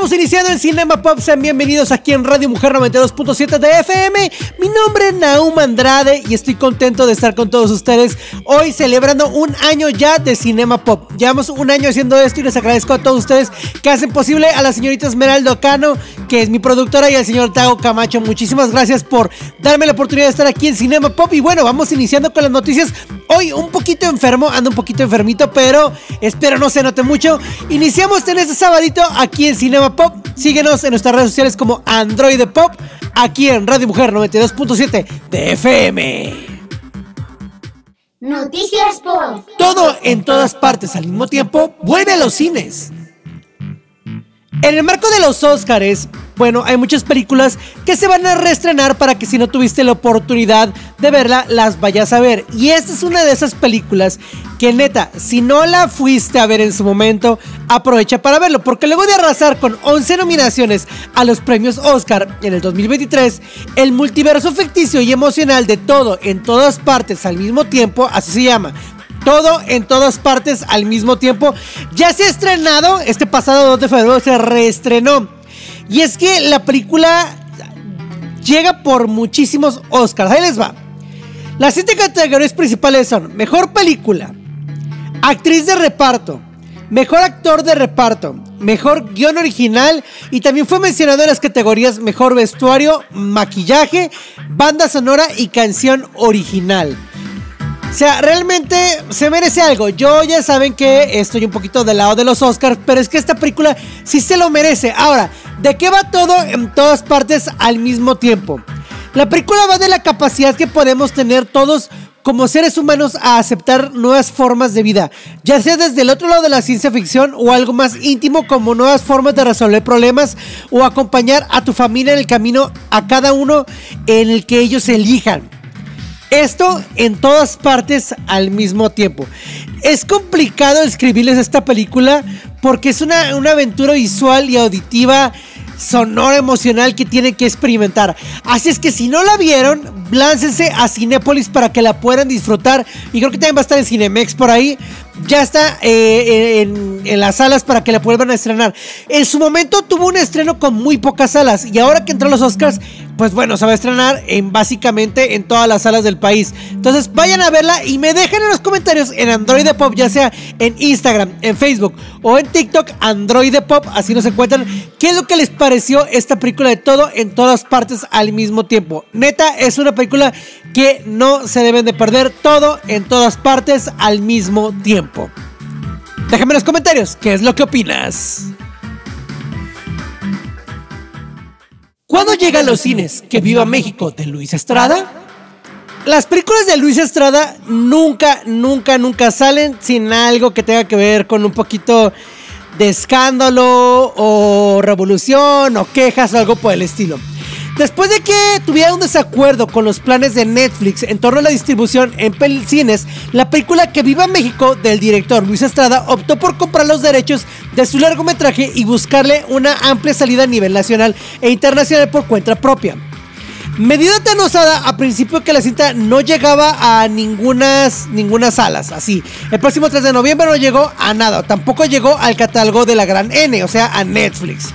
Estamos iniciando el Cinema Pop, sean bienvenidos aquí en Radio Mujer 92.7 de FM. Mi nombre es Naum Andrade y estoy contento de estar con todos ustedes hoy celebrando un año ya de Cinema Pop. Llevamos un año haciendo esto y les agradezco a todos ustedes que hacen posible a la señorita Esmeralda Cano, que es mi productora, y al señor Tago Camacho. Muchísimas gracias por darme la oportunidad de estar aquí en Cinema Pop. Y bueno, vamos iniciando con las noticias. Hoy un poquito enfermo, ando un poquito enfermito, pero espero no se note mucho. Iniciamos en este sabadito aquí en Cinema Pop. Síguenos en nuestras redes sociales como Android Pop, aquí en Radio Mujer 92.7 de FM. Noticias Pop. Todo en todas partes al mismo tiempo vuelve a los cines. En el marco de los Oscars, bueno, hay muchas películas que se van a reestrenar para que si no tuviste la oportunidad de verla, las vayas a ver. Y esta es una de esas películas que neta, si no la fuiste a ver en su momento, aprovecha para verlo. Porque luego de arrasar con 11 nominaciones a los premios Oscar en el 2023, el multiverso ficticio y emocional de todo en todas partes al mismo tiempo, así se llama, todo en todas partes al mismo tiempo. Ya se ha estrenado, este pasado 2 de febrero se reestrenó. Y es que la película llega por muchísimos Oscars. Ahí les va. Las siete categorías principales son Mejor Película, Actriz de Reparto, Mejor Actor de Reparto, Mejor Guión Original y también fue mencionado en las categorías Mejor Vestuario, Maquillaje, Banda Sonora y Canción Original. O sea, realmente se merece algo. Yo ya saben que estoy un poquito del lado de los Oscars, pero es que esta película sí se lo merece. Ahora, ¿de qué va todo en todas partes al mismo tiempo? La película va de la capacidad que podemos tener todos como seres humanos a aceptar nuevas formas de vida, ya sea desde el otro lado de la ciencia ficción o algo más íntimo como nuevas formas de resolver problemas o acompañar a tu familia en el camino a cada uno en el que ellos elijan. Esto en todas partes al mismo tiempo. Es complicado escribirles esta película porque es una, una aventura visual y auditiva, sonora, emocional que tienen que experimentar. Así es que si no la vieron, láncense a Cinépolis para que la puedan disfrutar. Y creo que también va a estar en Cinemex por ahí. Ya está eh, en, las salas para que la vuelvan a estrenar. En su momento tuvo un estreno con muy pocas salas. Y ahora que entró los Oscars, pues bueno, se va a estrenar en básicamente en todas las salas del país. Entonces vayan a verla y me dejen en los comentarios en Android Pop, ya sea en Instagram, en Facebook o en TikTok, Android Pop, así nos encuentran. ¿Qué es lo que les pareció esta película de todo en todas partes al mismo tiempo? Neta, es una película que no se deben de perder todo en todas partes al mismo tiempo. Déjame en los comentarios qué es lo que opinas. ¿Cuándo llega a los cines que viva México de Luis Estrada? Las películas de Luis Estrada nunca, nunca, nunca salen sin algo que tenga que ver con un poquito de escándalo o revolución o quejas o algo por el estilo. Después de que tuviera un desacuerdo con los planes de Netflix en torno a la distribución en cines, la película Que Viva México del director Luis Estrada optó por comprar los derechos de su largometraje y buscarle una amplia salida a nivel nacional e internacional por cuenta propia. Medida tan osada a principio que la cinta no llegaba a ninguna salas, así. El próximo 3 de noviembre no llegó a nada, tampoco llegó al catálogo de la gran N, o sea, a Netflix.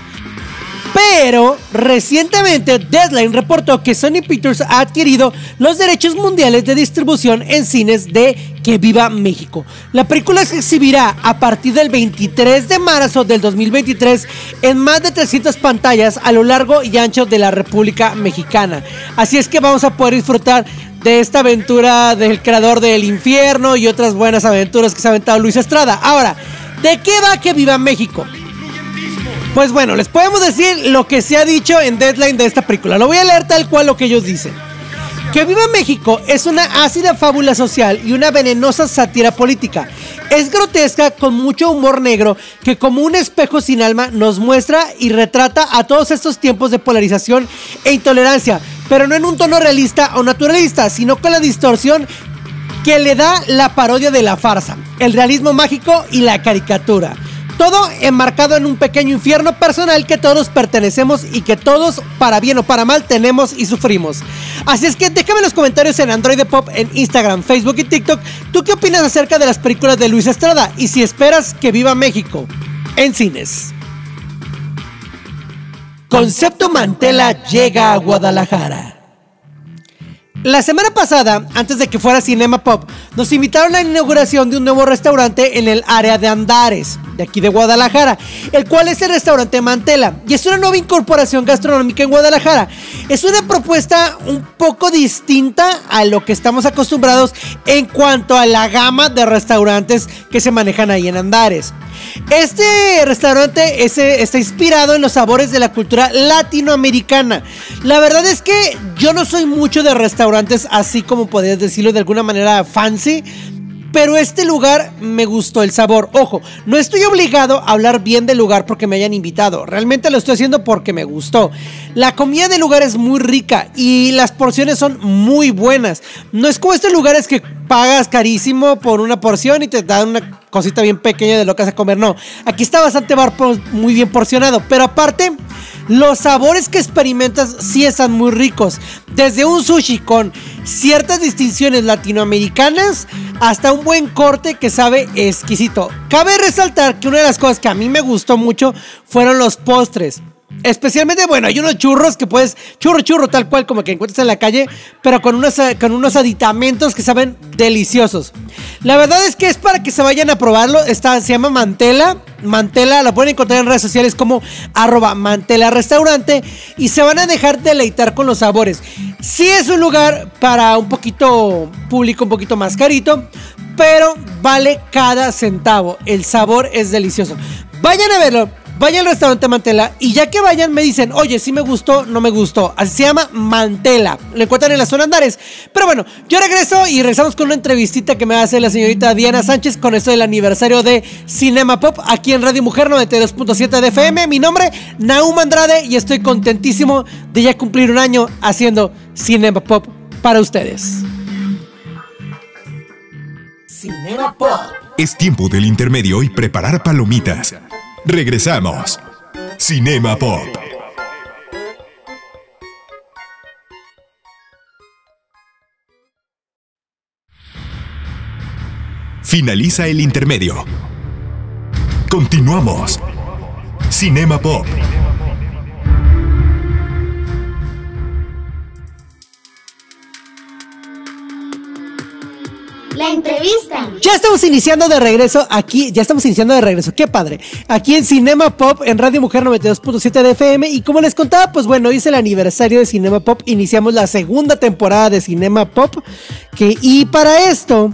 Pero recientemente Deadline reportó que Sony Pictures ha adquirido los derechos mundiales de distribución en cines de Que Viva México. La película se exhibirá a partir del 23 de marzo del 2023 en más de 300 pantallas a lo largo y ancho de la República Mexicana. Así es que vamos a poder disfrutar de esta aventura del creador del infierno y otras buenas aventuras que se ha aventado Luis Estrada. Ahora, ¿de qué va que viva México? Pues bueno, les podemos decir lo que se ha dicho en Deadline de esta película. Lo voy a leer tal cual lo que ellos dicen. Que Viva México es una ácida fábula social y una venenosa sátira política. Es grotesca con mucho humor negro que como un espejo sin alma nos muestra y retrata a todos estos tiempos de polarización e intolerancia, pero no en un tono realista o naturalista, sino con la distorsión que le da la parodia de la farsa, el realismo mágico y la caricatura. Todo enmarcado en un pequeño infierno personal que todos pertenecemos y que todos, para bien o para mal, tenemos y sufrimos. Así es que déjame en los comentarios en Android Pop, en Instagram, Facebook y TikTok, ¿tú qué opinas acerca de las películas de Luis Estrada? Y si esperas que viva México en cines. Concepto Mantela llega a Guadalajara. La semana pasada, antes de que fuera Cinema Pop, nos invitaron a la inauguración de un nuevo restaurante en el área de Andares, de aquí de Guadalajara, el cual es el restaurante Mantela, y es una nueva incorporación gastronómica en Guadalajara. Es una propuesta un poco distinta a lo que estamos acostumbrados en cuanto a la gama de restaurantes que se manejan ahí en Andares. Este restaurante ese, está inspirado en los sabores de la cultura latinoamericana. La verdad es que yo no soy mucho de restaurantes así como podrías decirlo de alguna manera fancy. Pero este lugar me gustó el sabor. Ojo, no estoy obligado a hablar bien del lugar porque me hayan invitado. Realmente lo estoy haciendo porque me gustó. La comida del lugar es muy rica y las porciones son muy buenas. No es como estos lugares que pagas carísimo por una porción y te dan una cosita bien pequeña de lo que vas a comer. No, aquí está bastante bar muy bien porcionado. Pero aparte, los sabores que experimentas sí están muy ricos. Desde un sushi con ciertas distinciones latinoamericanas hasta un buen corte que sabe exquisito. Cabe resaltar que una de las cosas que a mí me gustó mucho fueron los postres. Especialmente, bueno, hay unos churros que puedes, churro, churro, tal cual como que encuentras en la calle, pero con unos, eh, con unos aditamentos que saben deliciosos. La verdad es que es para que se vayan a probarlo. Está, se llama Mantela. Mantela la pueden encontrar en redes sociales como arroba Mantela Restaurante y se van a dejar deleitar con los sabores. Sí es un lugar para un poquito público, un poquito más carito, pero vale cada centavo. El sabor es delicioso. Vayan a verlo. Vayan al restaurante Mantela y ya que vayan me dicen, oye, si me gustó, no me gustó. Así se llama Mantela. Lo encuentran en la zona Andares. Pero bueno, yo regreso y regresamos con una entrevistita que me hace la señorita Diana Sánchez con esto del aniversario de Cinema Pop aquí en Radio Mujer 92.7 de FM. Mi nombre, Naum Andrade, y estoy contentísimo de ya cumplir un año haciendo Cinema Pop para ustedes. Cinema Pop. Es tiempo del intermedio y preparar palomitas. Regresamos. Cinema Pop. Finaliza el intermedio. Continuamos. Cinema Pop. La entrevista. Ya estamos iniciando de regreso aquí, ya estamos iniciando de regreso, qué padre. Aquí en Cinema Pop, en Radio Mujer 92.7 de FM. Y como les contaba, pues bueno, hoy es el aniversario de Cinema Pop. Iniciamos la segunda temporada de Cinema Pop. Que, y para esto,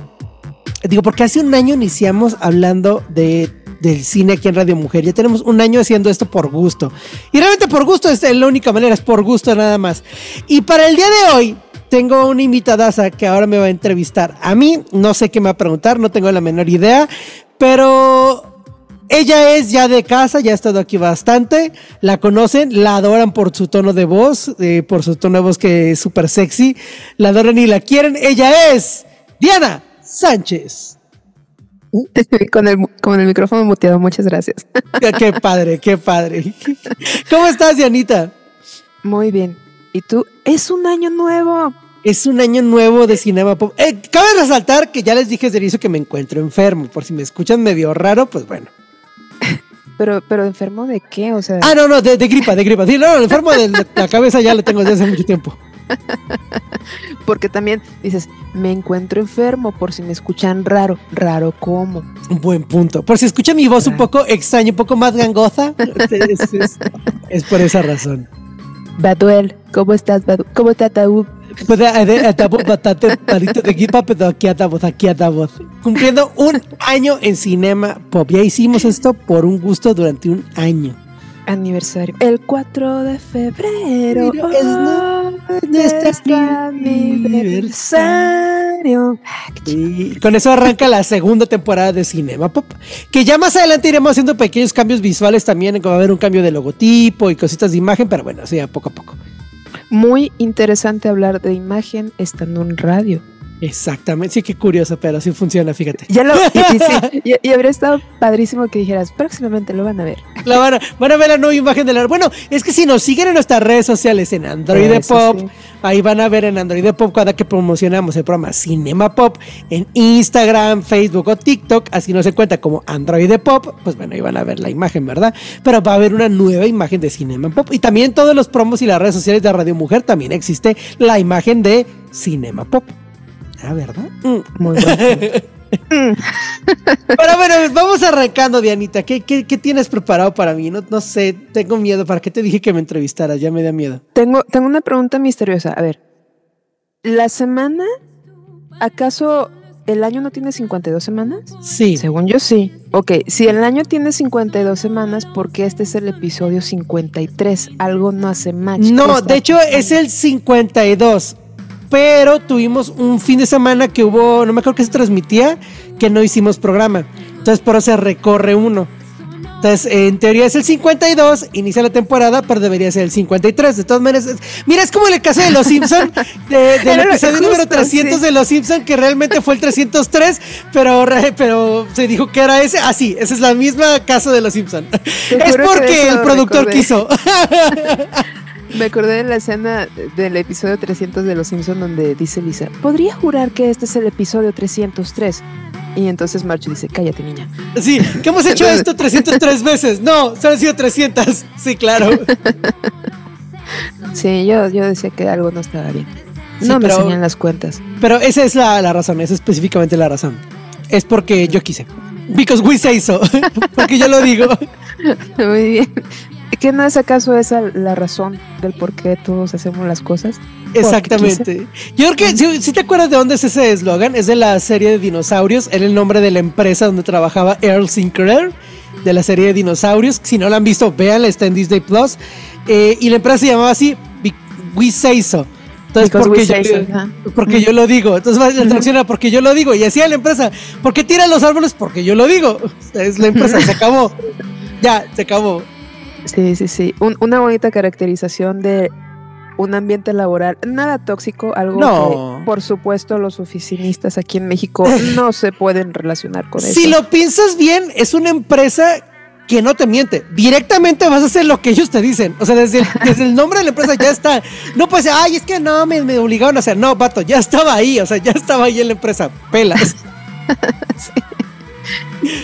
digo, porque hace un año iniciamos hablando de del cine aquí en Radio Mujer. Ya tenemos un año haciendo esto por gusto. Y realmente por gusto es la única manera, es por gusto nada más. Y para el día de hoy, tengo una invitadaza que ahora me va a entrevistar. A mí, no sé qué me va a preguntar, no tengo la menor idea, pero ella es ya de casa, ya ha estado aquí bastante, la conocen, la adoran por su tono de voz, eh, por su tono de voz que es súper sexy, la adoran y la quieren. Ella es Diana Sánchez. Con el, con el micrófono muteado, muchas gracias. Qué padre, qué padre. ¿Cómo estás, Dianita? Muy bien. ¿Y tú? Es un año nuevo. Es un año nuevo de Cinema Pop. Eh, cabe resaltar que ya les dije desde el inicio que me encuentro enfermo. Por si me escuchan medio raro, pues bueno. Pero, pero enfermo de qué? O sea. Ah, no, no, de, de gripa, de gripa. Sí, no, enfermo de la, cabeza ya lo tengo desde hace mucho tiempo. Porque también dices, me encuentro enfermo por si me escuchan raro. ¿Raro cómo? Un buen punto. Por si escuchan mi voz un poco extraña, un poco más gangosa, es, es- es por esa razón. Baduel, ¿cómo estás, Badu? ¿Cómo está Taú? Pues eh, eh, estamos bastante palitos de equipo, pero aquí estamos, aquí estamos. Cumpliendo un año en Cinema Pop. Ya hicimos esto por un gusto durante un año. Aniversario. El 4 de febrero Pero es nuestro aniversario. Y con eso arranca la segunda temporada de Cinema Pop. Que ya más adelante iremos haciendo pequeños cambios visuales también. Va a haber un cambio de logotipo y cositas de imagen, pero bueno, así poco a poco. Muy interesante hablar de imagen estando en radio. Exactamente, sí, qué curioso, pero así funciona, fíjate. Ya lo, y, y sí, y- y habría estado padrísimo que dijeras, próximamente lo van a ver. La van, a, van a ver la nueva imagen de la. Bueno, es que si nos siguen en nuestras redes sociales en Android Eso Pop, sí. ahí van a ver en Android Pop cada que promocionamos el programa Cinema Pop en Instagram, Facebook o TikTok. Así nos se cuenta como Android Pop. Pues bueno, ahí van a ver la imagen, ¿verdad? Pero va a haber una nueva imagen de Cinema Pop. Y también todos los promos y las redes sociales de Radio Mujer también existe la imagen de Cinema Pop. Ah, ¿verdad? Mm. Muy bueno. Pero bueno, vamos arrancando, Dianita. ¿Qué, qué, qué tienes preparado para mí? No, no sé, tengo miedo. ¿Para qué te dije que me entrevistaras? Ya me da miedo. tengo, tengo una pregunta misteriosa. A ver, ¿la semana, acaso el año no tiene 52 semanas? Sí. Según yo sí. Ok, si el año tiene 52 semanas, ¿por qué este es el episodio 53? Algo no hace match. ¿Qué No, de hecho es el 52. Pero tuvimos un fin de semana que hubo, no me acuerdo que se transmitía, que no hicimos programa. Entonces por eso se recorre uno. Entonces, en teoría es el 52, inicia la temporada, pero debería ser el 53. De todas maneras, es- mira, es como en el caso de Los Simpson, de- del Era episodio justo, número 300 sí. de Los Simpson, que realmente fue el 303, pero, pero se dijo que era ese. Ah, sí, ese es la misma caso de Los Simpson. Te Es de porque el productor recordé. quiso. Me acordé de la escena del episodio 300 de Los Simpson donde dice Lisa, podría jurar que este es el episodio 303. Y entonces Marge dice, cállate niña. Sí, que hemos hecho esto 303 veces. No, solo han sido 300. Sí, claro. Sí, yo, yo decía que algo no estaba bien. Sí, No me enseñan las cuentas. Pero esa es la, la razón, esa es específicamente la razón. Es porque yo quise. Because we say so. porque yo lo digo. Muy bien. ¿Qué no es acaso esa la razón del por qué todos hacemos las cosas? Exactamente. Yo creo que, si, si te acuerdas de dónde es ese eslogan, es de la serie de dinosaurios. Era el nombre de la empresa donde trabajaba Earl Sinclair, de la serie de dinosaurios. Si no la han visto, véanla, está en Disney Plus. Eh, y la empresa se llamaba así, We Say So. Entonces, Because porque, yo, so, porque yo lo digo. Entonces, la traducción era porque yo lo digo. Y así a la empresa, ¿por qué tiran los árboles? Porque yo lo digo. Es la empresa, se acabó. Ya, se acabó. Sí, sí, sí. Un- una bonita caracterización de un ambiente laboral nada tóxico, algo No. que por supuesto los oficinistas aquí en México no se pueden relacionar con eso. Si lo piensas bien, es una empresa que no te miente. Directamente vas a hacer lo que ellos te dicen. O sea, desde el, desde el nombre de la empresa ya está. No puedes decir, ay, es que no, me, me obligaron a hacer. No, vato, ya estaba ahí. O sea, ya estaba ahí en la empresa. Pelas.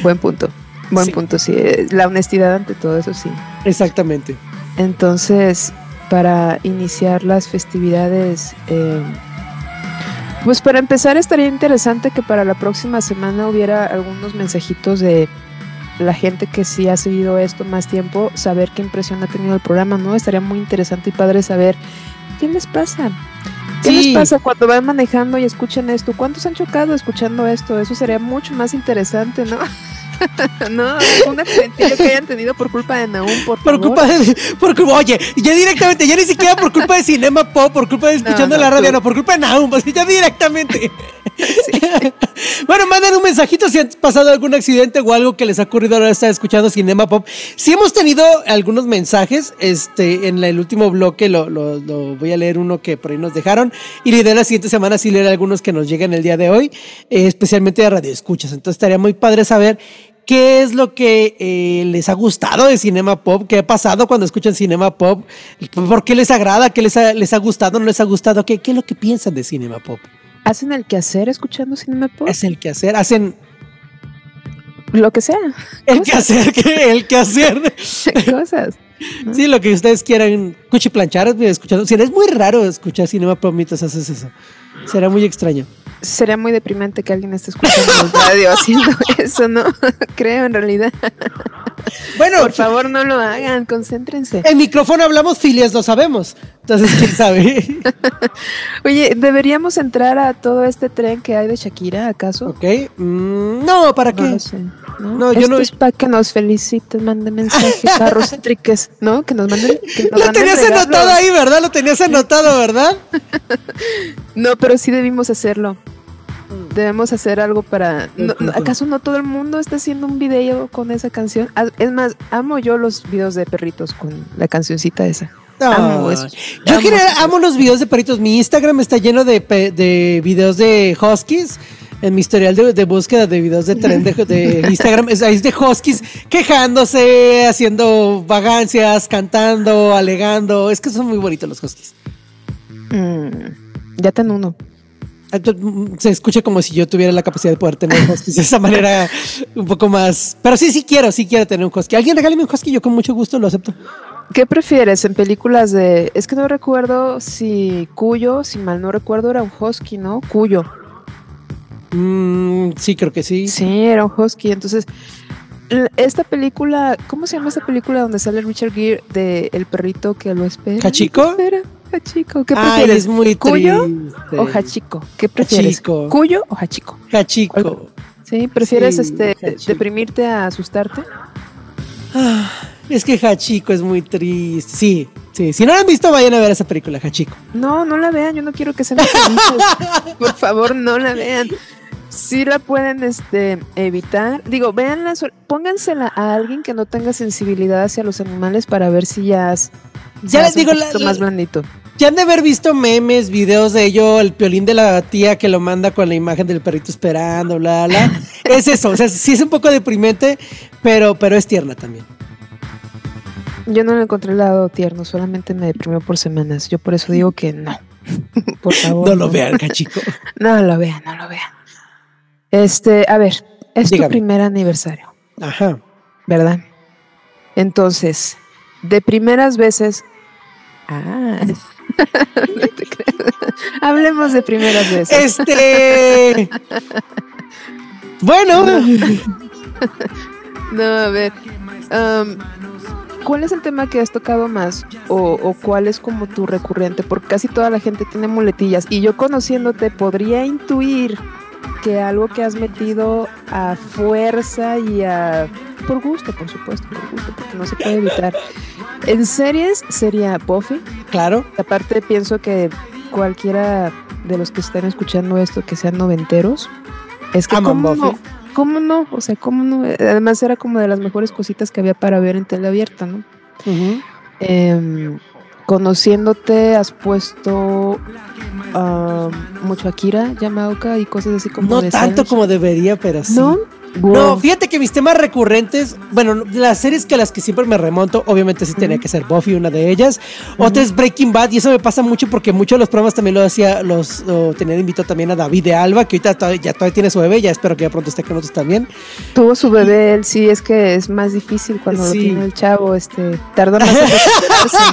Buen punto. Buen Sí. punto, sí. Eh, La honestidad ante todo eso, sí. Exactamente. Entonces, para iniciar las festividades, eh, pues para empezar estaría interesante que para la próxima semana hubiera algunos mensajitos de la gente que sí ha seguido esto más tiempo, saber qué impresión ha tenido el programa, ¿no? Estaría muy interesante y padre saber qué les pasa. ¿Qué Sí. les pasa cuando van manejando y escuchan esto? ¿Cuántos han chocado escuchando esto? Eso sería mucho más interesante, ¿no? no, un accidentillo que hayan tenido por culpa de Naum, por Por favor. culpa de. Por, oye, ya directamente, ya ni siquiera por culpa de Cinema Pop, por culpa de escuchando no, la radio, tú. no, por culpa de Naum, así ya directamente. bueno, manden un mensajito si han pasado algún accidente o algo que les ha ocurrido ahora estar escuchando Cinema Pop. Si hemos tenido algunos mensajes, este, en el último bloque lo, lo- lo voy a leer uno que por ahí nos dejaron. Y la idea la siguiente semana sí leer algunos que nos llegan el día de hoy, eh, especialmente de radio escuchas. Entonces estaría muy padre saber ¿Qué es lo que eh, les ha gustado de Cinema Pop? ¿Qué ha pasado cuando escuchan Cinema Pop? ¿Por qué les agrada? ¿Qué les ha, les ha gustado? ¿No les ha gustado? ¿Qué, ¿Qué es lo que piensan de Cinema Pop? ¿Hacen el quehacer escuchando Cinema Pop? Es el quehacer. Hacen Lo que sea. el Cosas. quehacer. ¿qué? El quehacer. Cosas. Sí, lo que ustedes quieran. Cuchiplanchar, escuchando. Sí, es muy raro escuchar Cinema Pop mientras haces eso. Será muy extraño. Sería muy deprimente que alguien esté escuchando el radio haciendo eso, ¿no? Creo en realidad. Bueno, Por favor, no lo hagan, concéntrense. en micrófono hablamos filias, lo sabemos. Entonces, quién sabe. Oye, ¿deberíamos entrar a todo este tren que hay de Shakira, acaso? ok. mm, no, ¿para No qué? lo sé. ¿no? No, yo no- es para que nos feliciten, manden mensajes, carros céntriques, ¿no? Que nos manden. Que nos Lo manden tenías regalos. anotado ahí, ¿verdad? Lo tenías anotado, ¿verdad? No, pero sí debimos hacerlo. Debemos hacer algo para. no- no- ¿Acaso no todo el mundo está haciendo un video con esa canción? Ah, Es más, amo yo los videos de perritos con la cancioncita esa. Amo Ay. eso. Yo Amo general amo los videos de perritos. Mi Instagram está lleno de, de videos de huskies. En mi historial de, de búsqueda de videos de tren de, de Instagram es, es de huskies quejándose, haciendo vagancias, cantando, alegando. Es que son muy bonitos los huskies. Mm, ya ten uno. Mm, Se escucha como si yo tuviera la capacidad de poder tener huskies de esa manera un poco más. Pero sí, sí quiero, sí quiero tener un husky. Alguien regáleme un husky, yo con mucho gusto lo acepto. ¿Qué prefieres en películas de.? Es que no recuerdo si Cuyo, si mal no recuerdo, era un husky, ¿no? Cuyo. Mm, sí, creo que sí. Sí, era un husky. Entonces, esta película, ¿cómo se llama esta película donde sale Richard Gere de el perrito que lo espera? ¿Hachiko? ¿Lo espera? Hachiko. ¿Qué Ay, prefieres? es muy ¿Cuyo triste. o Hachiko? ¿Qué prefieres? ¿Cuyo o Hachiko? Hachico. ¿Sí? ¿Prefieres Sí, este deprimirte a asustarte? Ah, es que Hachiko es muy triste. Sí, sí. Si no la han visto, vayan a ver esa película, Hachiko. No, no la vean, yo no quiero que sean felices. Por favor, no la vean. Si la pueden este, evitar, digo, véanla, póngansela a alguien que no tenga sensibilidad hacia los animales para ver si ya, Ya les digo, la- más blandito. Ya han de haber visto memes, videos de ello, el piolín de la tía que lo manda con la imagen del perrito esperando, bla, bla. es eso, o sea, sí es un poco deprimente, pero, pero es tierna también. Yo no le encontré el lado tierno, solamente me deprimió por semanas. Yo por eso digo que no. por favor. No lo vean, Hachiko. No lo vean, no lo vean. Este, a ver, es Dígame. tu primer aniversario. Ajá. ¿verdad? Entonces, de primeras veces. Ah, no te creas. Hablemos de primeras veces. Este. Bueno, No, a ver. am, ¿Cuál es el tema que has tocado más? O, o cuál es como tu recurrente? Porque casi toda la gente tiene muletillas. Y yo conociéndote podría intuir que algo que has metido a fuerza y a... Por gusto, por supuesto, por gusto, porque no se puede evitar. En series sería Buffy. claro. Aparte pienso que cualquiera de los que están escuchando esto que sean noventeros, es que Aman cómo Buffy. no, cómo no, o sea, cómo no, además era como de las mejores cositas que había para ver en tele abierta, ¿no? Em, conociéndote has puesto am, mucho Akira, Yamaoka y cosas así como No de tanto como debería, pero sí. ¿No? No, fíjate que mis temas recurrentes, bueno, no, las series que a las que siempre me remonto, obviamente sí tenía que ser Buffy, una de ellas. Otra es Breaking Bad, y eso me pasa mucho porque muchos de los programas también lo hacía, los lo tenía de invitado también a David de Alba, que ahorita todavía, ya todavía tiene su bebé, ya espero que ya pronto esté con nosotros también. Tuvo su bebé, él sí, es que es más difícil cuando Sí. lo tiene el chavo, este, más en ¿no?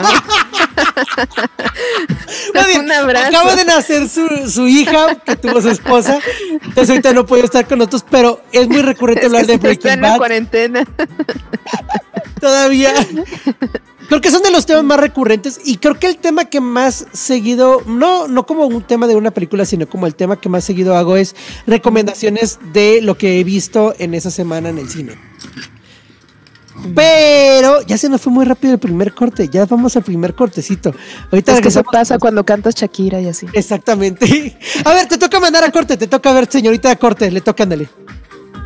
Más bien, Un abrazo. Acaba de nacer su, su hija, que tuvo su esposa, entonces ahorita no puede estar con nosotros, pero es muy recurrente Es hablar que de está Breaking la Bad cuarentena. todavía. Creo que son de los temas más recurrentes y creo que el tema que más seguido, no, no como un tema de una película, sino como el tema que más seguido hago es recomendaciones de lo que he visto en esa semana en el cine. Pero ya se nos fue muy rápido el primer corte, ya vamos al primer cortecito. Ahorita Es que eso regresamos- pasa cuando cantas Shakira y así. Exactamente. A ver, te toca mandar a corte, te toca ver, señorita a corte, le toca, ándale.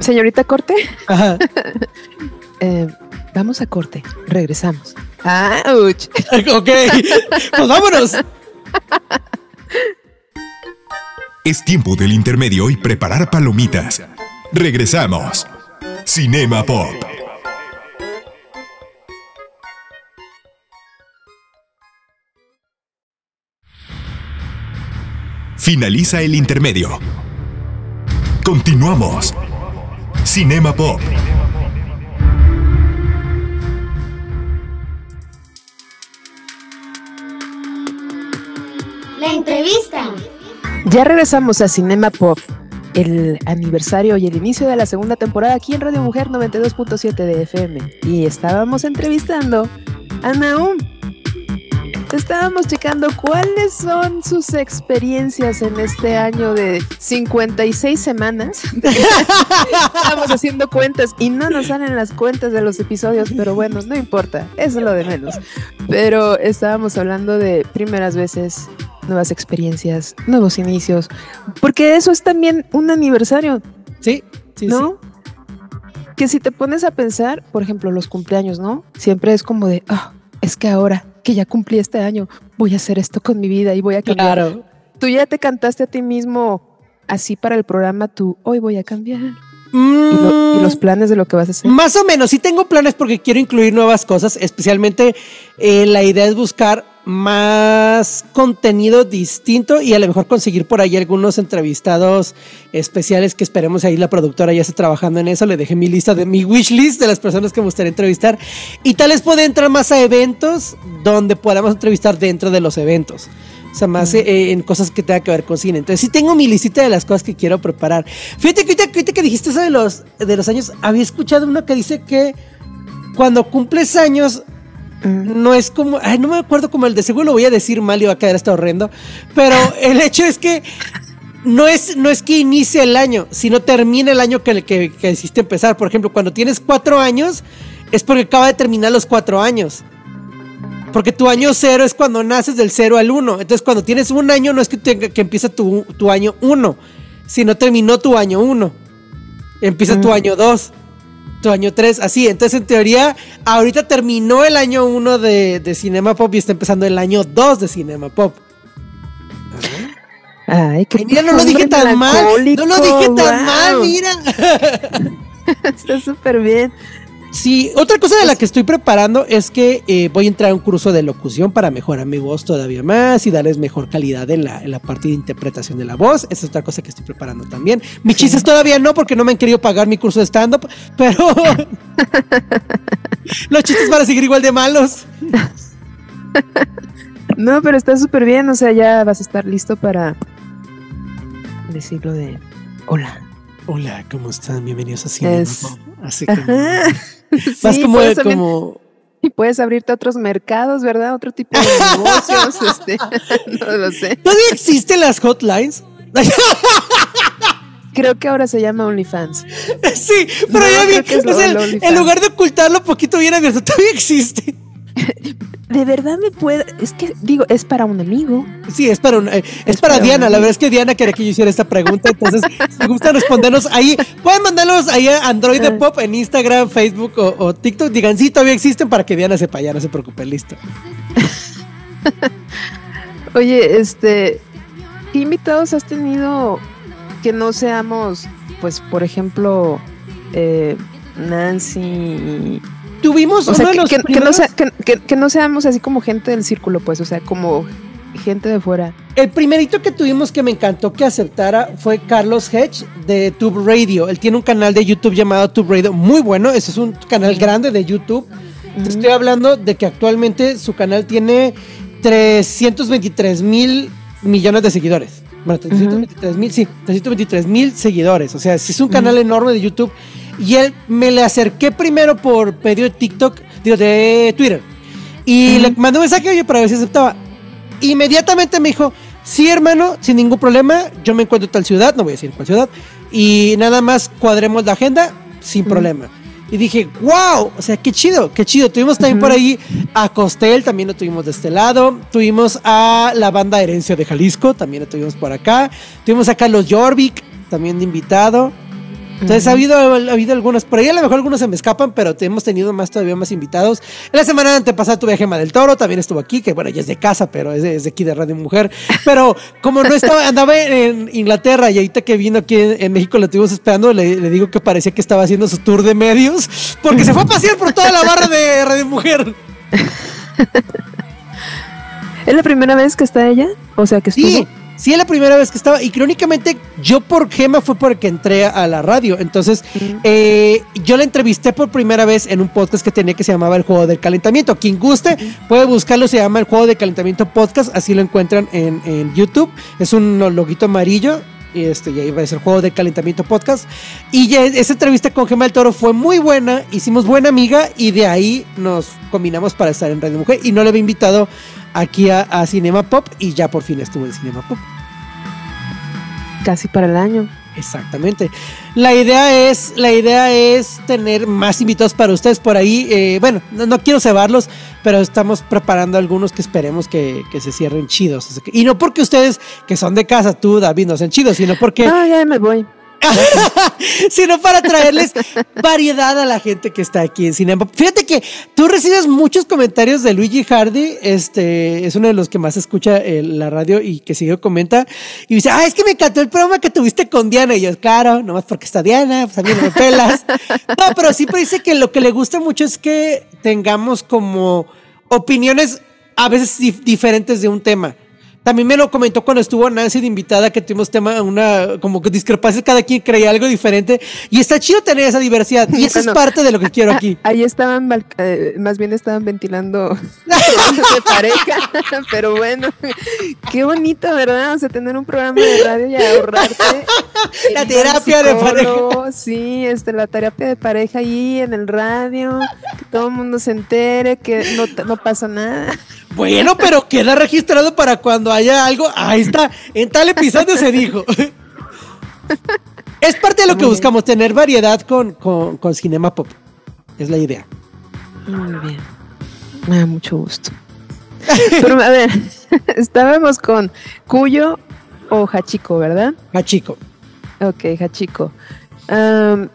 Señorita Corte, Ajá. eh, vamos a corte, regresamos. ¡Auch! ok, pues vámonos. Es tiempo del intermedio y preparar palomitas. Regresamos. Cinema Pop. Finaliza el intermedio. Continuamos. Cinema Pop. La entrevista. Ya regresamos a Cinema Pop el aniversario y el inicio de la segunda temporada aquí en Radio Mujer 92.7 de FM. Y estábamos entrevistando a Naum. Estábamos checando cuáles son sus experiencias en este año de 56 semanas. Estamos haciendo cuentas y no nos salen las cuentas de los episodios, pero bueno, no importa, eso es lo de menos. Pero estábamos hablando de primeras veces, nuevas experiencias, nuevos inicios, porque eso es también un aniversario. Sí, sí, ¿no? Que si te pones a pensar, por ejemplo, los cumpleaños, ¿no? Siempre es como de, ah, es que ahora que ya cumplí este año, voy a hacer esto con mi vida y voy a cambiar. Claro. Tú ya te cantaste a ti mismo así para el programa, tú, hoy voy a cambiar. Mm, Y, lo- y los planes de lo que vas a hacer. Más o menos, sí tengo planes porque quiero incluir nuevas cosas, especialmente eh, la idea es buscar más contenido distinto y a lo mejor conseguir por ahí algunos entrevistados especiales que esperemos ahí la productora ya está trabajando en eso, le dejé mi lista de mi wish list de las personas que me gustaría entrevistar y tal vez pueda entrar más a eventos donde podamos entrevistar dentro de los eventos. O sea, más eh, en cosas que tengan que ver con cine. Entonces, sí tengo mi listita de las cosas que quiero preparar. Fíjate que ahorita, ahorita que dijiste eso de los, de los años, había escuchado uno que dice que cuando cumples años, no es como, ay, no me acuerdo como el de seguro lo voy a decir mal y va a quedar hasta horrendo, pero el hecho es que no es, no es que inicie el año, sino termine el año que, que, que hiciste empezar. Por ejemplo, cuando tienes cuatro años, es porque acaba de terminar los cuatro años. Porque tu año cero es cuando naces del cero al uno. Entonces, cuando tienes un año, no es que, tenga- que empieza tu, tu año uno, sino terminó tu año uno. Empieza tu Mm. año dos, tu año tres, así. Entonces, en teoría, ahorita terminó el año uno de, de Cinema Pop y está empezando el año dos de Cinema Pop. Ay, qué Ay, mira, no lo dije tan mal. No lo dije tan mal, mira. Está súper bien. Sí, otra cosa de la que estoy preparando es que eh, voy a entrar a un curso de locución para mejorar mi voz todavía más y darles mejor calidad en la, en la parte de interpretación de la voz. Esa es otra cosa que estoy preparando también. Mis chistes todavía no, porque no me han querido pagar mi curso de stand-up, pero los chistes van a seguir igual de malos. No, pero está súper bien. O sea, ya vas a estar listo para decirlo de hola. Hola, ¿cómo están? Bienvenidos a Cine. Es- Así que. más Sí, como, puedes como Y puedes abrirte a otros mercados, ¿verdad? Otro tipo de negocios. este, no lo sé. ¿Todavía existen las hotlines? Creo que ahora se llama OnlyFans. sí, pero No, ya vi, creo que es o sea, lo- lo en lugar de ocultarlo poquito bien abierto, todavía existe. De verdad me puede. Es que, digo, es para un amigo. Sí, es para, un- eh, es Es para para Diana. La verdad es que Diana quería que yo hiciera esta pregunta. Entonces, si gustan respondernos ahí, pueden mandarlos ahí a Android de Ah. Pop en Instagram, Facebook o, o TikTok. Digan, sí, todavía existen para que Diana sepa. Ya no se preocupe, listo. Oye, este. ¿Qué invitados has tenido que no seamos, pues, por ejemplo, eh, Nancy? y- Tuvimos O uno sea, de que, los que- que no sea- que- seamos así como gente del círculo, pues, o sea, como gente de fuera. El primerito que tuvimos que me encantó que aceptara fue Carlos Hedge de Tube Radio. Él tiene un canal de YouTube llamado Tube Radio, muy bueno. Ese es un canal grande de YouTube. Te estoy hablando de que actualmente su canal tiene 323 mil millones de seguidores. Bueno, 323 mil, sí, 323 mil seguidores. O sea, es un canal enorme de YouTube. Y él me le acerqué primero por medio de TikTok, digo, de Twitter. Y le mandé un mensaje, oye, para ver si aceptaba. Inmediatamente me dijo, sí, hermano, sin ningún problema, yo me encuentro en tal ciudad, no voy a decir cuál ciudad, y nada más cuadremos la agenda sin problema. Y dije, wow, o sea, qué chido, qué chido. Tuvimos también por ahí a Costel, también lo tuvimos de este lado. Tuvimos a la banda Herencia de Jalisco, también lo tuvimos por acá. Tuvimos a Carlos Jorvik, también de invitado. Entonces ha, habido, ha habido algunos, por ahí a lo mejor algunos se me escapan, pero te- hemos tenido más todavía más invitados. En la semana antepasada tuve a Gema del Toro, también estuvo aquí, que bueno, ella es de casa, pero es de, es de aquí de Radio Mujer. Pero como no estaba, andaba en Inglaterra y ahorita que vino aquí en, en México lo estuvimos esperando, le, le digo que parecía que estaba haciendo su tour de medios, porque se fue a pasear por toda la barra de Radio Mujer. ¿Es la primera vez que está ella? O sea, que estuvo. Sí, sí, es la primera vez que estaba. Y crónicamente, yo por Gema fue porque entré a la radio. Entonces, eh, yo la entrevisté por primera vez en un podcast que tenía que se llamaba El Juego del Calentamiento. Quien guste puede buscarlo, se llama El Juego del Calentamiento Podcast. Así lo encuentran en, en YouTube. Es un loguito amarillo. Y este ya iba a ser juego de calentamiento podcast. Y ya esa entrevista con Gemma del Toro fue muy buena, hicimos buena amiga y de ahí nos combinamos para estar en Radio Mujer y no le había invitado aquí a, a Cinema Pop y ya por fin estuvo en Cinema Pop. Casi para el año. Exactamente. La idea es, la idea es tener más invitados para ustedes por ahí. Eh, bueno, no, no, quiero cebarlos, pero estamos preparando algunos que esperemos que, que se cierren chidos. Y no porque ustedes, que son de casa, tú, David, no sean chidos, sino porque. Ah, ya me voy. sino para traerles variedad a la gente que está aquí en Cinema. Fíjate que tú recibes muchos comentarios de Luigi Hardy, este es uno de los que más escucha la radio y que sigue comenta y dice, ah, es que me encantó el programa que tuviste con Diana y yo, claro, nomás porque está Diana, pues a mí no me pelas. No, pero siempre dice que lo que le gusta mucho es que tengamos como opiniones a veces dif diferentes de un tema. También me lo comentó cuando estuvo Nancy de invitada que tuvimos tema, una como que discrepancias, cada quien creía algo diferente. Y está chido tener esa diversidad. Y eso bueno, es parte de lo que quiero aquí. Ahí estaban, eh, más bien estaban ventilando de pareja. Pero bueno, qué bonito, ¿verdad? O sea, tener un programa de radio y ahorrarte. La terapia de pareja. Sí, este, la terapia de pareja ahí en el radio. Que todo el mundo se entere, que no, no pasa nada. Bueno, pero queda registrado para cuando haya algo. Ahí está, en tal episodio se dijo. Es parte de lo que buscamos, tener variedad con, con, con Cinema Pop. Es la idea. Muy bien. Me da mucho gusto. Pero a ver, estábamos con Cuyo o Hachiko, ¿verdad? Hachiko. Ok, Hachiko. Um,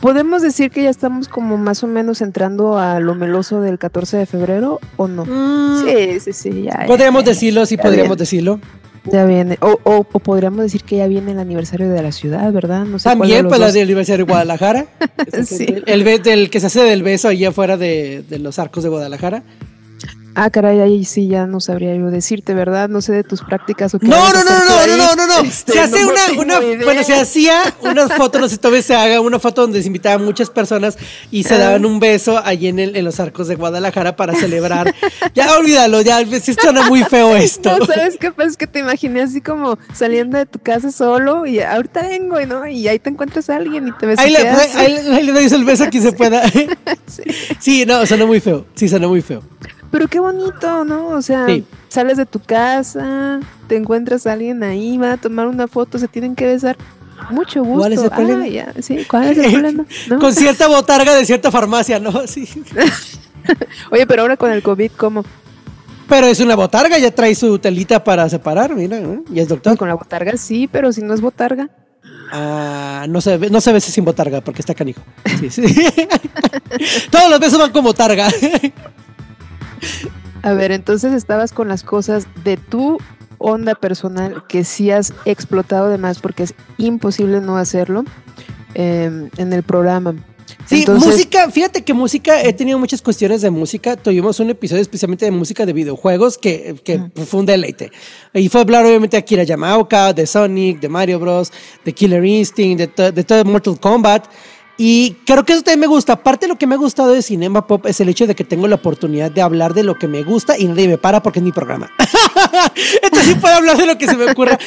¿Podemos decir que ya estamos como más o menos entrando a lo meloso del 14 de febrero o no? Mm, sí, sí, sí. Ya, podríamos ya, decirlo, sí, podríamos viene. decirlo. Ya viene. O, o, o, podríamos decir que ya viene el aniversario de la ciudad, ¿verdad? No sé También, pues el aniversario de Guadalajara. sí. El, el, el, que se hace del beso allá afuera de, de los arcos de Guadalajara. Ah, caray, ahí sí ya no sabría yo decirte, ¿verdad? No sé de tus prácticas o qué. No, no, no, no, no, no, no, no, este, Se hace no una, una bueno, se hacía unas fotos, no sé todavía se haga, una foto donde se invitaban muchas personas y se daban un beso allí en, el, en los arcos de Guadalajara para celebrar. ya olvídalo, ya sí suena muy feo esto. No, ¿sabes qué pasa? Es que te imaginé así como saliendo de tu casa solo y ahorita vengo, y ¿no? Y ahí te encuentras a alguien y te ves. Ahí, le, ahí, ahí le doy el beso a quien se pueda. sí. sí, no, suena muy feo. Sí, suena muy feo. Pero qué bonito, ¿no? O sea, sí. sales de tu casa, te encuentras a alguien ahí, va a tomar una foto, se tienen que besar. Mucho gusto. ¿Cuál es el problema? Ah, ya. Sí, ¿cuál es el problema? ¿No? Con cierta botarga de cierta farmacia, ¿no? Sí. Oye, pero ahora con el COVID, ¿cómo? Pero es una botarga, ya trae su telita para separar, mira, ¿eh? y es doctor. No, con la botarga sí, pero si no es botarga. Ah, no se ve, no se ve sin botarga porque está canijo. Sí, sí. Todos los besos van con botarga. A ver, entonces estabas con las cosas de tu onda personal que sí has explotado de más porque es imposible no hacerlo eh, en el programa. Sí, Entonces, música, fíjate que música, he tenido muchas cuestiones de música. Tuvimos un episodio especialmente de música de videojuegos que, que uh -huh. fue un deleite. Y fue hablar obviamente de Akira Yamaoka, de Sonic, de Mario Bros, de Killer Instinct, de, to de todo Mortal Kombat. Y creo que eso también me gusta. Aparte, lo que me ha gustado de Cinema Pop es el hecho de que tengo la oportunidad de hablar de lo que me gusta y nadie me para porque es mi programa. Entonces sí puedo hablar de lo que se me ocurra.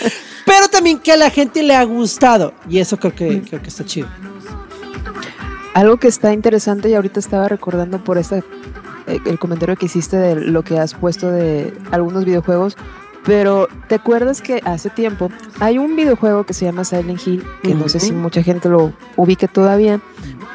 Pero también que a la gente le ha gustado. Y eso creo que, creo que está chido. Algo que está interesante y ahorita estaba recordando por este el comentario que hiciste de lo que has puesto de algunos videojuegos. Pero te acuerdas que hace tiempo hay un videojuego que se llama Silent Hill, que uh -huh. no sé si mucha gente lo ubique todavía,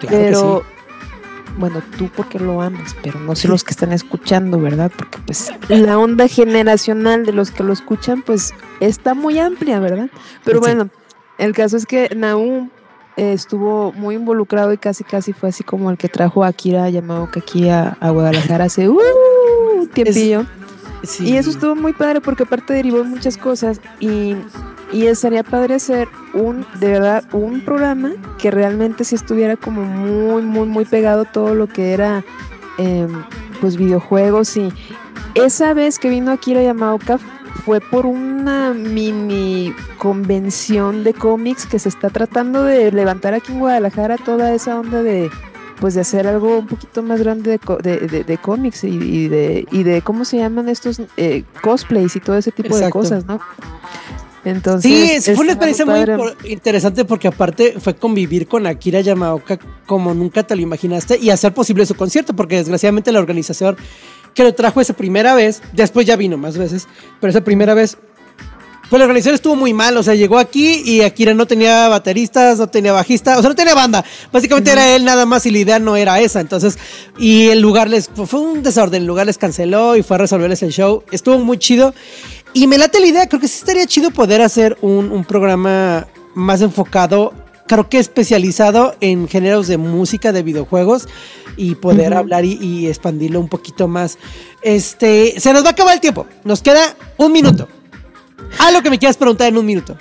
claro pero sí. bueno, tú porque lo amas, pero no sé los que están escuchando, ¿verdad? Porque pues la onda generacional de los que lo escuchan pues está muy amplia, ¿verdad? Pero sí. bueno, el caso es que Naum eh, estuvo muy involucrado y casi casi fue así como el que trajo a Akira Yamaoka aquí a, a Guadalajara hace uh, un tiempillo. Es Y eso estuvo muy padre porque aparte derivó muchas cosas y, y estaría padre hacer un, de verdad, un programa que realmente si estuviera como muy, muy, muy pegado todo lo que era eh, pues videojuegos y esa vez que vino Akira Yamaoka fue por una mini convención de cómics que se está tratando de levantar aquí en Guadalajara toda esa onda de pues de hacer algo un poquito más grande de, de, de, de cómics y, y, de, y de, ¿cómo se llaman estos? Eh, cosplays y todo ese tipo Exacto. de cosas, ¿no? Entonces, sí, fue una experiencia muy interesante porque aparte fue convivir con Akira Yamaoka como nunca te lo imaginaste y hacer posible su concierto, porque desgraciadamente la organización que lo trajo esa primera vez, después ya vino más veces, pero esa primera vez, pues la organización estuvo muy mal, o sea, llegó aquí y Akira no tenía bateristas, no tenía bajista, o sea, no tenía banda, básicamente era él nada más y la idea no era esa, entonces, y el lugar les, fue un desorden, el lugar les canceló y fue a resolverles el show, estuvo muy chido. Y me late la idea, creo que sí estaría chido poder hacer un, un programa más enfocado, creo que especializado en géneros de música de videojuegos y poder hablar y, y expandirlo un poquito más. Este, se nos va a acabar el tiempo, nos queda un minuto. Algo que me quieras preguntar en un minuto.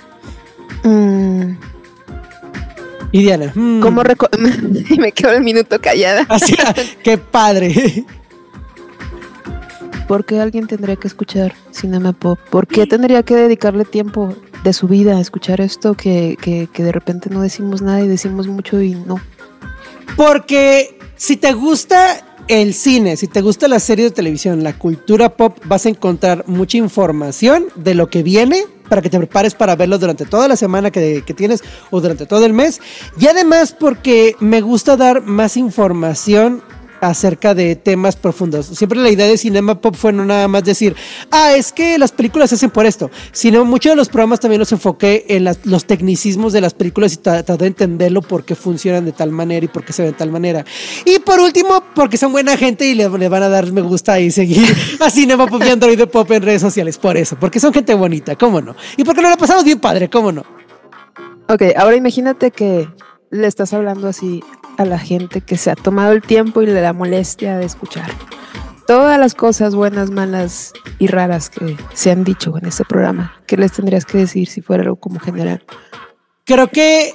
Mm, Y Diana, mm, ¿Cómo me quedo el minuto callada. Así, qué padre. ¿Por qué alguien tendría que escuchar Cinema Pop? ¿Por qué tendría que dedicarle tiempo de su vida a escuchar esto que, que, que de repente no decimos nada y decimos mucho y no? Porque si te gusta el cine, si te gusta la serie de televisión, la cultura pop, vas a encontrar mucha información de lo que viene para que te prepares para verlo durante toda la semana que, que tienes o durante todo el mes. Y además porque me gusta dar más información acerca de temas profundos. Siempre la idea de Cinema Pop fue no nada más decir, ah, es que las películas se hacen por esto, sino muchos de los programas también los enfoqué en los tecnicismos de las películas y tra- traté de entenderlo por qué funcionan de tal manera y por qué se ven de tal manera. Y por último, porque son buena gente y le, le van a dar me gusta y seguir a Cinema Pop y Android Pop en redes sociales, por eso, porque son gente bonita, ¿cómo no? Y porque nos la pasamos bien padre, ¿cómo no? Ok, ahora imagínate que le estás hablando así a la gente que se ha tomado el tiempo y le da molestia de escuchar todas las cosas buenas, malas y raras que se han dicho en este programa. ¿Qué les tendrías que decir si fuera algo como general? Creo que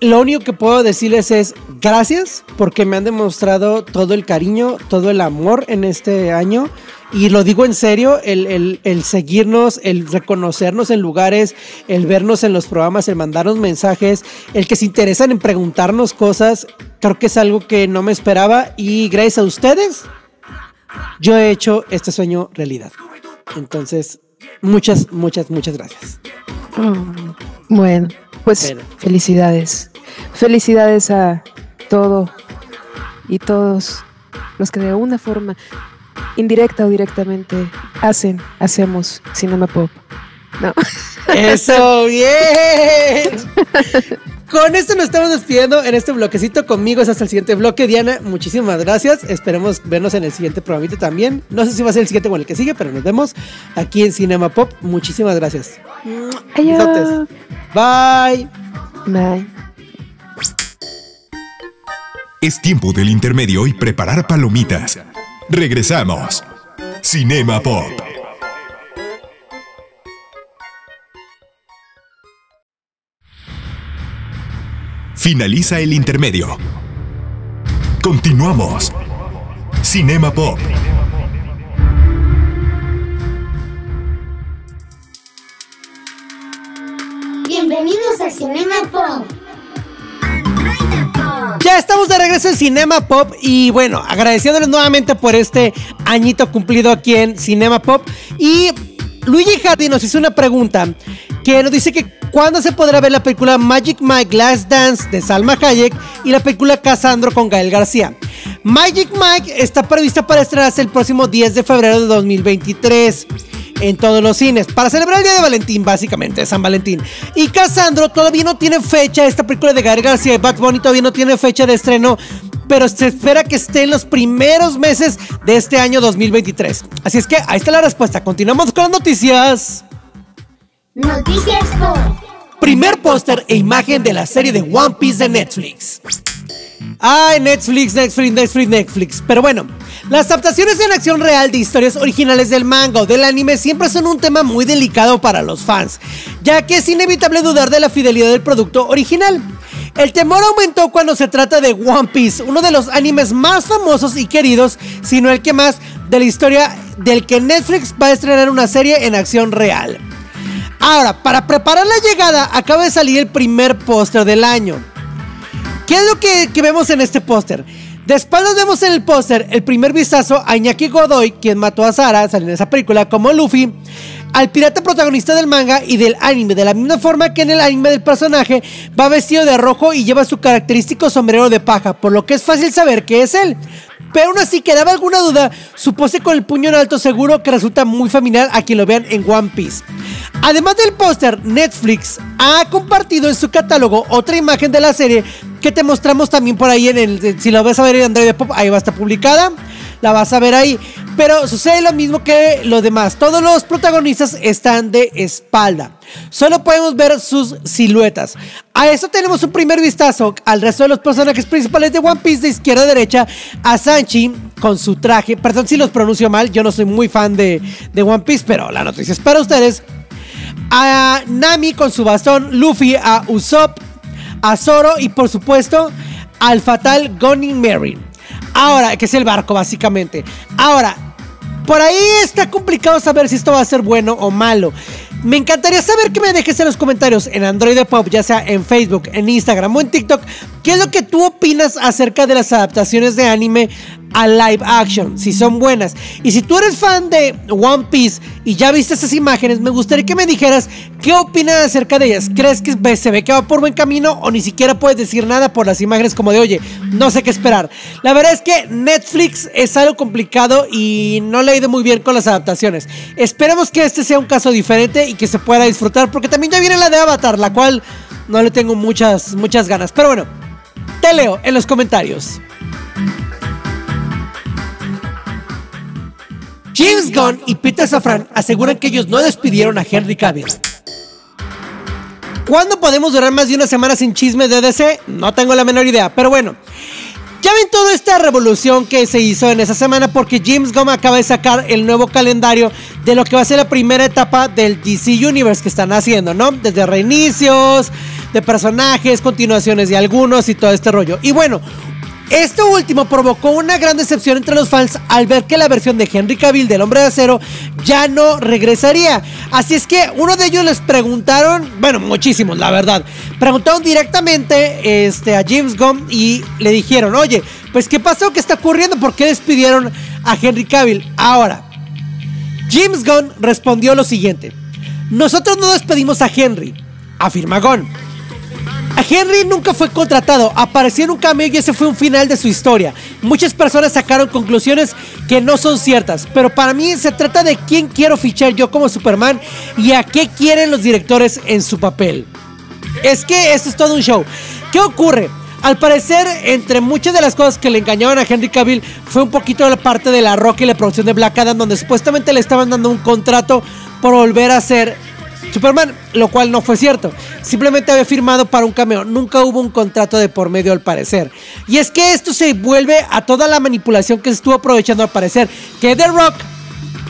lo único que puedo decirles es gracias porque me han demostrado todo el cariño, todo el amor en este año. Y lo digo en serio, el, el- el seguirnos, el reconocernos en lugares, el vernos en los programas, el mandarnos mensajes, el que se interesan en preguntarnos cosas, creo que es algo que no me esperaba y gracias a ustedes yo he hecho este sueño realidad. Entonces, muchas, muchas, muchas gracias. Mm, Bueno, pues felicidades. Felicidades a todo y todos los que de una forma indirecta o directamente hacen, hacemos Cinema Pop. No. Eso, bien. Con esto nos estamos despidiendo en este bloquecito. Conmigo es hasta el siguiente bloque. Diana, muchísimas gracias. Esperemos vernos en el siguiente programita también. No sé si va a ser el siguiente o el que sigue, pero nos vemos aquí en Cinema Pop. Muchísimas gracias. Adiós. Bye. Bye. Es tiempo del intermedio y preparar palomitas. Regresamos. Cinema Pop. Finaliza el intermedio. Continuamos. Cinema Pop. Bienvenidos a Cinema Pop. Ya estamos de regreso en Cinema Pop y bueno, agradeciéndoles nuevamente por este añito cumplido aquí en Cinema Pop. Y Luigi Hardy nos hizo una pregunta que nos dice que cuándo se podrá ver la película Magic Mike Last Dance de Salma Hayek y la película Casandro con Gael García. Magic Mike está prevista para estrenarse el próximo 10 de febrero de 2023 en todos los cines para celebrar el día de Valentín, básicamente, de San Valentín. Y Casandro todavía no tiene fecha, esta película de Gael García y Bad Bunny todavía no tiene fecha de estreno, pero se espera que esté en los primeros meses de este año 2023. Así es que ahí está la respuesta. Continuamos con las noticias. Noticias Pop. Primer póster e imagen de la serie de One Piece de Netflix. Ay, Netflix, Netflix, Netflix, Netflix. Pero bueno, las adaptaciones en acción real de historias originales del manga o del anime siempre son un tema muy delicado para los fans, ya que es inevitable dudar de la fidelidad del producto original. El temor aumentó cuando se trata de One Piece, uno de los animes más famosos y queridos, sino el que más de la historia del que Netflix va a estrenar una serie en acción real. Ahora, para preparar la llegada, acaba de salir el primer póster del año. ¿Qué es lo que, vemos en este póster? De espaldas vemos en el póster el primer vistazo a Iñaki Godoy, quien mató a Sara, saliendo en esa película como Luffy, al pirata protagonista del manga y del anime, de la misma forma que en el anime del personaje va vestido de rojo y lleva su característico sombrero de paja, por lo que es fácil saber que es él. Pero aún así quedaba alguna duda, su pose con el puño en alto seguro que resulta muy familiar a quien lo vean en One Piece. Además del póster, Netflix ha compartido en su catálogo otra imagen de la serie que te mostramos también por ahí en el. Si lo ves a ver en Android Pop, ahí va a estar publicada. La vas a ver ahí. Pero sucede lo mismo que lo demás. Todos los protagonistas están de espalda. Solo podemos ver sus siluetas. A eso tenemos un primer vistazo al resto de los personajes principales de One Piece de izquierda a derecha. A Sanchi con su traje. Perdón si los pronuncio mal. Yo no soy muy fan de, de One Piece, pero la noticia es para ustedes. A Nami con su bastón. Luffy, a Usopp, a Zoro y por supuesto al fatal Gunning Marine. Ahora, que es el barco básicamente. Ahora, por ahí está complicado saber si esto va a ser bueno o malo. Me encantaría saber que me dejes en los comentarios en Android Pop, ya sea en Facebook, en Instagram o en TikTok, qué es lo que tú opinas acerca de las adaptaciones de anime a live action, si son buenas. Y si tú eres fan de One Piece y ya viste esas imágenes, me gustaría que me dijeras qué opinas acerca de ellas. ¿Crees que se ve que va por buen camino o ni siquiera puedes decir nada por las imágenes como de, oye, no sé qué esperar? La verdad es que Netflix es algo complicado y no le ha ido muy bien con las adaptaciones. Esperemos que este sea un caso diferente y que se pueda disfrutar porque también ya viene la de Avatar, la cual no le tengo muchas, muchas ganas. Pero bueno, te leo en los comentarios. James Gunn y Peter Safran aseguran que ellos no despidieron a Henry Cavill. ¿Cuándo podemos durar más de una semana sin chismes de DC? No tengo la menor idea, pero bueno. Ya ven toda esta revolución que se hizo en esa semana porque James Gunn acaba de sacar el nuevo calendario de lo que va a ser la primera etapa del DC Universe que están haciendo, ¿no? Desde reinicios, de personajes, continuaciones de algunos y todo este rollo. Y bueno, esto último provocó una gran decepción entre los fans al ver que la versión de Henry Cavill del Hombre de Acero ya no regresaría. Así es que uno de ellos les preguntaron, bueno, muchísimos, la verdad, preguntaron directamente este, a James Gunn y le dijeron, oye, pues ¿qué pasó? ¿Qué está ocurriendo? ¿Por qué despidieron a Henry Cavill? Ahora, James Gunn respondió lo siguiente, nosotros no despedimos a Henry, afirma Gunn. Henry nunca fue contratado, apareció en un cameo y ese fue un final de su historia. Muchas personas sacaron conclusiones que no son ciertas, pero para mí se trata de quién quiero fichar yo como Superman y a qué quieren los directores en su papel. Es que esto es todo un show. ¿Qué ocurre? Al parecer, entre muchas de las cosas que le engañaban a Henry Cavill, fue un poquito la parte de la rock y la producción de Black Adam, donde supuestamente le estaban dando un contrato por volver a ser Superman, lo cual no fue cierto. Simplemente había firmado para un cameo. Nunca hubo un contrato de por medio al parecer. Y es que esto se vuelve a toda la manipulación que se estuvo aprovechando al parecer. Que The Rock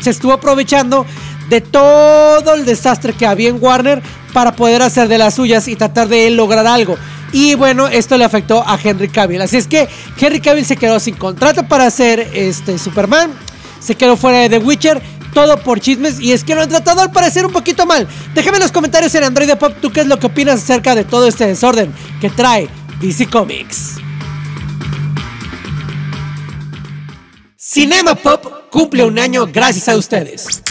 se estuvo aprovechando de todo el desastre que había en Warner para poder hacer de las suyas y tratar de lograr algo. Y bueno, esto le afectó a Henry Cavill. Así es que Henry Cavill se quedó sin contrato para ser este Superman. Se quedó fuera de The Witcher todo por chismes y es que lo han tratado al parecer un poquito mal. Déjame en los comentarios en Android Pop tú qué es lo que opinas acerca de todo este desorden que trae DC Comics. Cinema Pop cumple un año gracias a ustedes.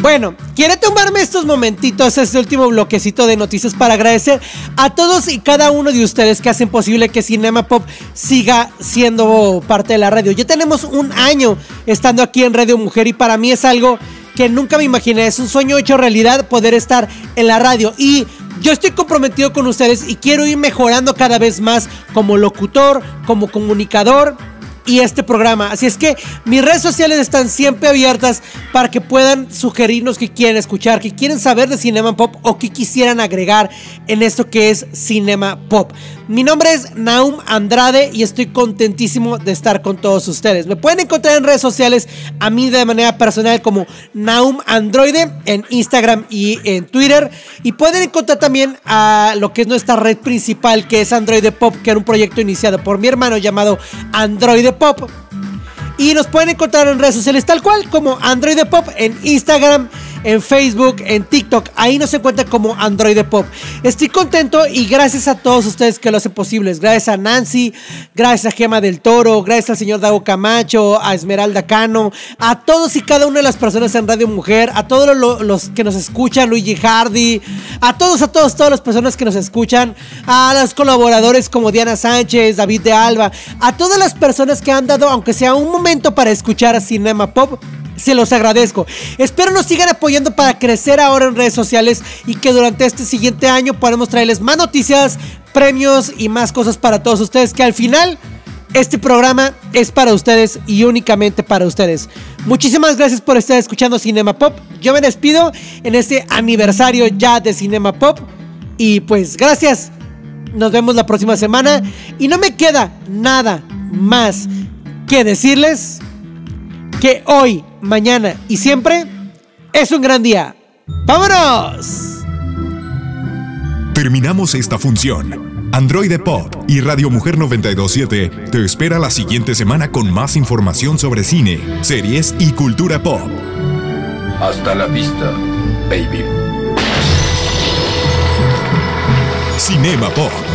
Bueno, quiero tomarme estos momentitos, este último bloquecito de noticias para agradecer a todos y cada uno de ustedes que hacen posible que Cinema Pop siga siendo parte de la radio. Ya tenemos un año estando aquí en Radio Mujer y para mí es algo que nunca me imaginé, es un sueño hecho realidad poder estar en la radio y yo estoy comprometido con ustedes y quiero ir mejorando cada vez más como locutor, como comunicador y este programa. Así es que mis redes sociales están siempre abiertas para que puedan sugerirnos que quieren escuchar, que quieren saber de Cinema Pop o que quisieran agregar en esto que es Cinema Pop. Mi nombre es Naum Andrade y estoy contentísimo de estar con todos ustedes. Me pueden encontrar en redes sociales a mí de manera personal como Naum Androide en Instagram y en Twitter. Y pueden encontrar también a lo que es nuestra red principal que es Android Pop, que era un proyecto iniciado por mi hermano llamado Android Pop. Y nos pueden encontrar en redes sociales tal cual como Android Pop en Instagram en Facebook, en TikTok. Ahí nos encuentra como Android Pop. Estoy contento y gracias a todos ustedes que lo hacen posible. Gracias a Nancy, gracias a Gema del Toro, gracias al señor Dago Camacho, a Esmeralda Cano, a todos y cada una de las personas en Radio Mujer, a todos los que nos escuchan, Luigi Hardy, a todos, a todos, todas las personas que nos escuchan, a los colaboradores como Diana Sánchez, David de Alba, a todas las personas que han dado, aunque sea un momento para escuchar Cinema Pop. Se los agradezco. Espero nos sigan apoyando para crecer ahora en redes sociales y que durante este siguiente año podamos traerles más noticias, premios y más cosas para todos ustedes. Que al final este programa es para ustedes y únicamente para ustedes. Muchísimas gracias por estar escuchando Cinema Pop. Yo me despido en este aniversario ya de Cinema Pop. Y pues gracias. Nos vemos la próxima semana. Y no me queda nada más que decirles que hoy, mañana y siempre es un gran día. ¡Vámonos! Terminamos esta función. Android Pop y Radio Mujer 927 te espera la siguiente semana con más información sobre cine, series y cultura pop. Hasta la vista, baby. Cinema Pop.